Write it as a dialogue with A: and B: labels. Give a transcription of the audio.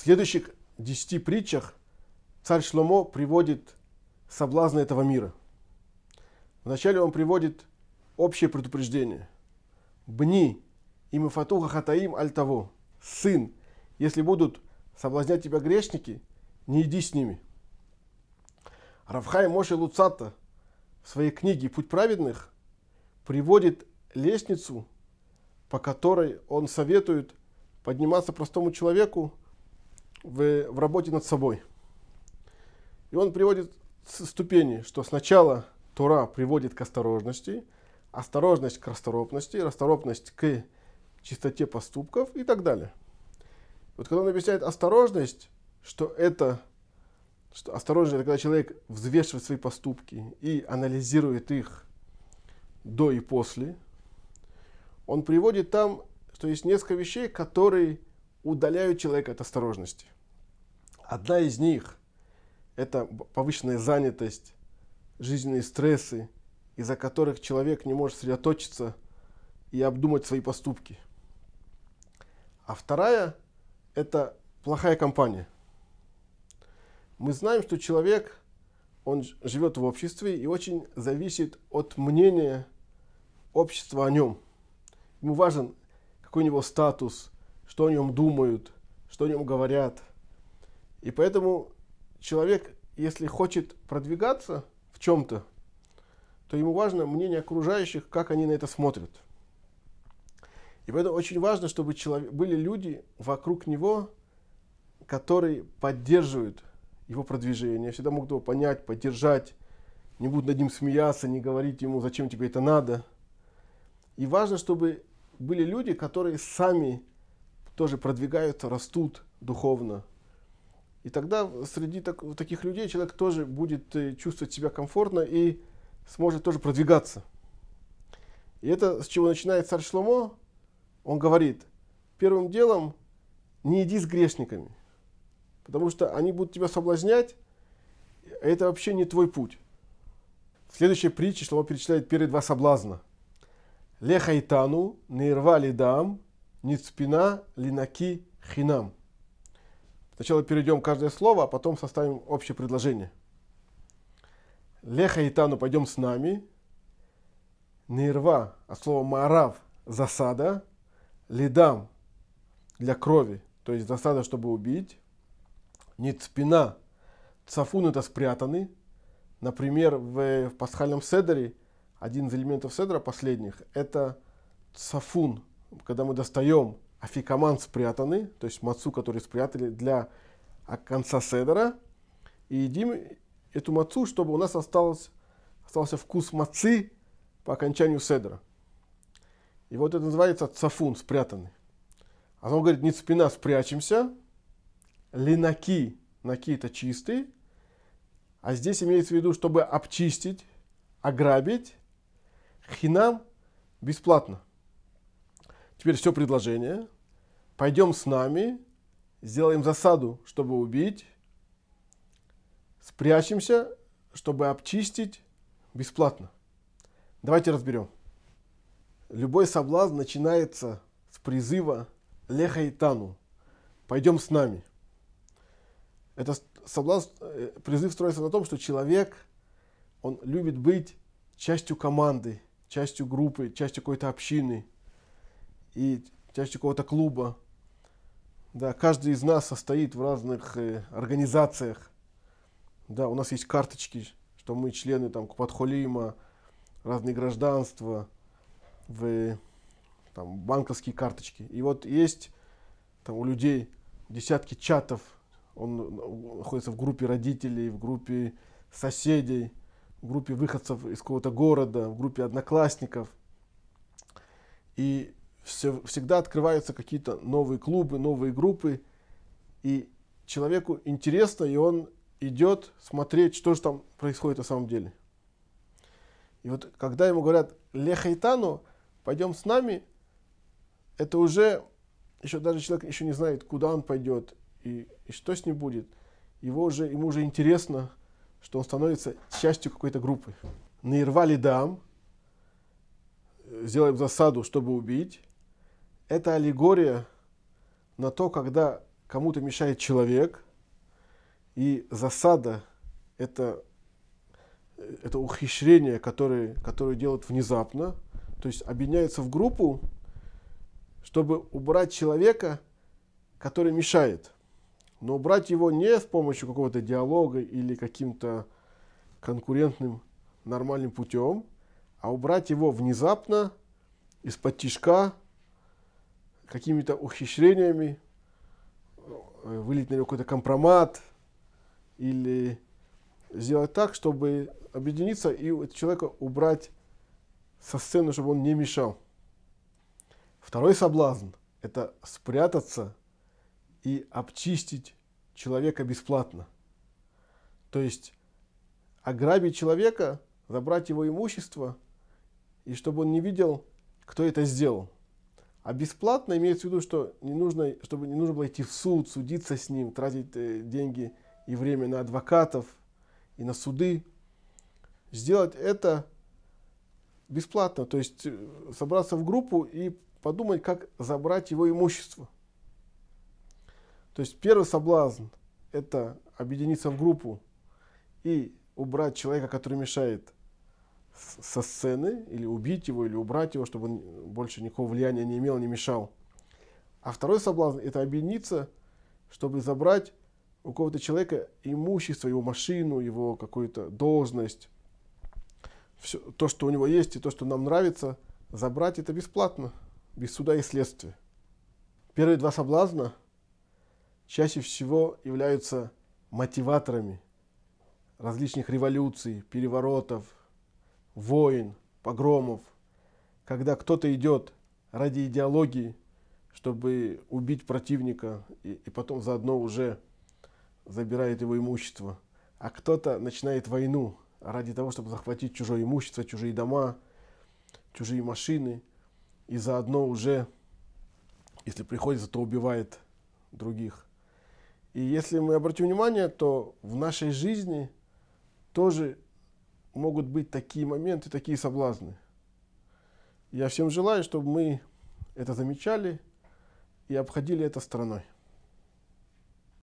A: В следующих десяти притчах царь Шломо приводит соблазны этого мира. Вначале он приводит общее предупреждение. Бни и мифатуха хатаим аль того. Сын, если будут соблазнять тебя грешники, не иди с ними. Равхай Моше Луцата в своей книге «Путь праведных» приводит лестницу, по которой он советует подниматься простому человеку в, в работе над собой. И он приводит ступени, что сначала Тора приводит к осторожности, осторожность к расторопности, расторопность к чистоте поступков и так далее. Вот когда он объясняет осторожность, что это что осторожность это когда человек взвешивает свои поступки и анализирует их до и после, он приводит там, что есть несколько вещей, которые удаляют человека от осторожности. Одна из них – это повышенная занятость, жизненные стрессы, из-за которых человек не может сосредоточиться и обдумать свои поступки. А вторая – это плохая компания. Мы знаем, что человек, он живет в обществе и очень зависит от мнения общества о нем. Ему важен, какой у него статус, что о нем думают, что о нем говорят. И поэтому человек, если хочет продвигаться в чем-то, то ему важно мнение окружающих, как они на это смотрят. И поэтому очень важно, чтобы человек, были люди вокруг него, которые поддерживают его продвижение, всегда могут его понять, поддержать, не будут над ним смеяться, не говорить ему, зачем тебе это надо. И важно, чтобы были люди, которые сами тоже продвигаются, растут духовно. И тогда среди так, таких людей человек тоже будет э, чувствовать себя комфортно и сможет тоже продвигаться. И это с чего начинает царь Шломо, он говорит, первым делом не иди с грешниками, потому что они будут тебя соблазнять, а это вообще не твой путь. В следующей притче Шломо перечисляет первые два соблазна – Лехайтану, нирва лидам, ницпина линаки хинам. Сначала перейдем каждое слово, а потом составим общее предложение. Лехайтану, пойдем с нами. Нирва, от слова марав, засада. Лидам, для крови, то есть засада, чтобы убить. Ницпина, цафун это спрятаны. Например, в, в пасхальном седере один из элементов седра последних, это цафун, когда мы достаем афикаман спрятанный, то есть мацу, который спрятали для конца седра, и едим эту мацу, чтобы у нас остался, остался вкус мацы по окончанию седра. И вот это называется цафун, спрятанный. А он говорит, не спина, спрячемся, линаки, наки это чистый, а здесь имеется в виду, чтобы обчистить, ограбить, Хинам бесплатно. Теперь все предложение. Пойдем с нами, сделаем засаду, чтобы убить, спрячемся, чтобы обчистить бесплатно. Давайте разберем. Любой соблазн начинается с призыва леха и тану. Пойдем с нами. Это соблазн, э, призыв строится на том, что человек, он любит быть частью команды, частью группы, частью какой-то общины и частью какого-то клуба. Да, каждый из нас состоит в разных э, организациях. Да, у нас есть карточки, что мы члены там Купатхолима, разные гражданства, в, там, банковские карточки. И вот есть там, у людей десятки чатов. Он находится в группе родителей, в группе соседей в группе выходцев из какого-то города, в группе одноклассников. И все, всегда открываются какие-то новые клубы, новые группы. И человеку интересно, и он идет смотреть, что же там происходит на самом деле. И вот когда ему говорят «Лехайтану, пойдем с нами», это уже, еще даже человек еще не знает, куда он пойдет и, и что с ним будет. Его уже, ему уже интересно, что он становится частью какой-то группы. Нирвали дам, сделаем засаду, чтобы убить. Это аллегория на то, когда кому-то мешает человек, и засада – это, это ухищрение, которое, которое делают внезапно, то есть объединяются в группу, чтобы убрать человека, который мешает. Но убрать его не с помощью какого-то диалога или каким-то конкурентным нормальным путем, а убрать его внезапно, из-под тишка, какими-то ухищрениями, э, вылить на него какой-то компромат или сделать так, чтобы объединиться и человека убрать со сцены, чтобы он не мешал. Второй соблазн – это спрятаться и обчистить человека бесплатно. То есть ограбить человека, забрать его имущество, и чтобы он не видел, кто это сделал. А бесплатно имеется в виду, что не нужно, чтобы не нужно было идти в суд, судиться с ним, тратить э, деньги и время на адвокатов и на суды. Сделать это бесплатно, то есть э, собраться в группу и подумать, как забрать его имущество. То есть первый соблазн – это объединиться в группу и убрать человека, который мешает со сцены, или убить его, или убрать его, чтобы он больше никакого влияния не имел, не мешал. А второй соблазн – это объединиться, чтобы забрать у кого-то человека имущество, его машину, его какую-то должность, все, то, что у него есть, и то, что нам нравится, забрать это бесплатно, без суда и следствия. Первые два соблазна чаще всего являются мотиваторами различных революций, переворотов, войн, погромов, когда кто-то идет ради идеологии, чтобы убить противника и, и потом заодно уже забирает его имущество, а кто-то начинает войну ради того, чтобы захватить чужое имущество, чужие дома, чужие машины, и заодно уже, если приходится, то убивает других. И если мы обратим внимание, то в нашей жизни тоже могут быть такие моменты, такие соблазны. Я всем желаю, чтобы мы это замечали и обходили это стороной.